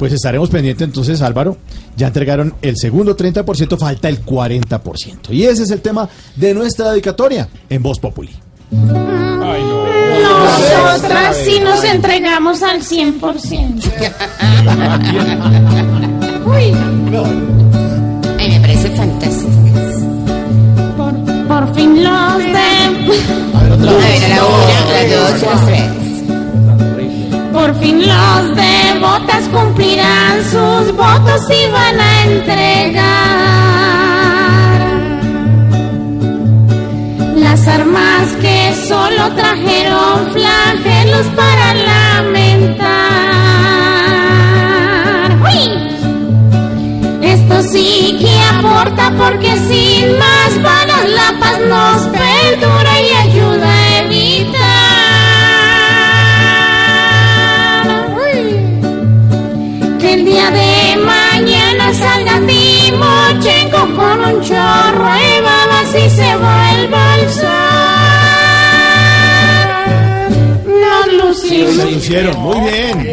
Pues estaremos pendientes entonces, Álvaro. Ya entregaron el segundo 30%, falta el 40%. Y ese es el tema de nuestra dedicatoria en Voz Populi. Nosotras sí nos entregamos al 100%. Uy, Ay, me parece fantástico. por, por fin los de... A ver, a la una, a las dos, a las tres. Por fin los de van a entregar las armas que solo trajeron flagelos para lamentar. Esto sí que aporta porque sin más balas la paz nos perdura y De babas y se vuelva al sol. Nos lucimos. Se hicieron, muy bien.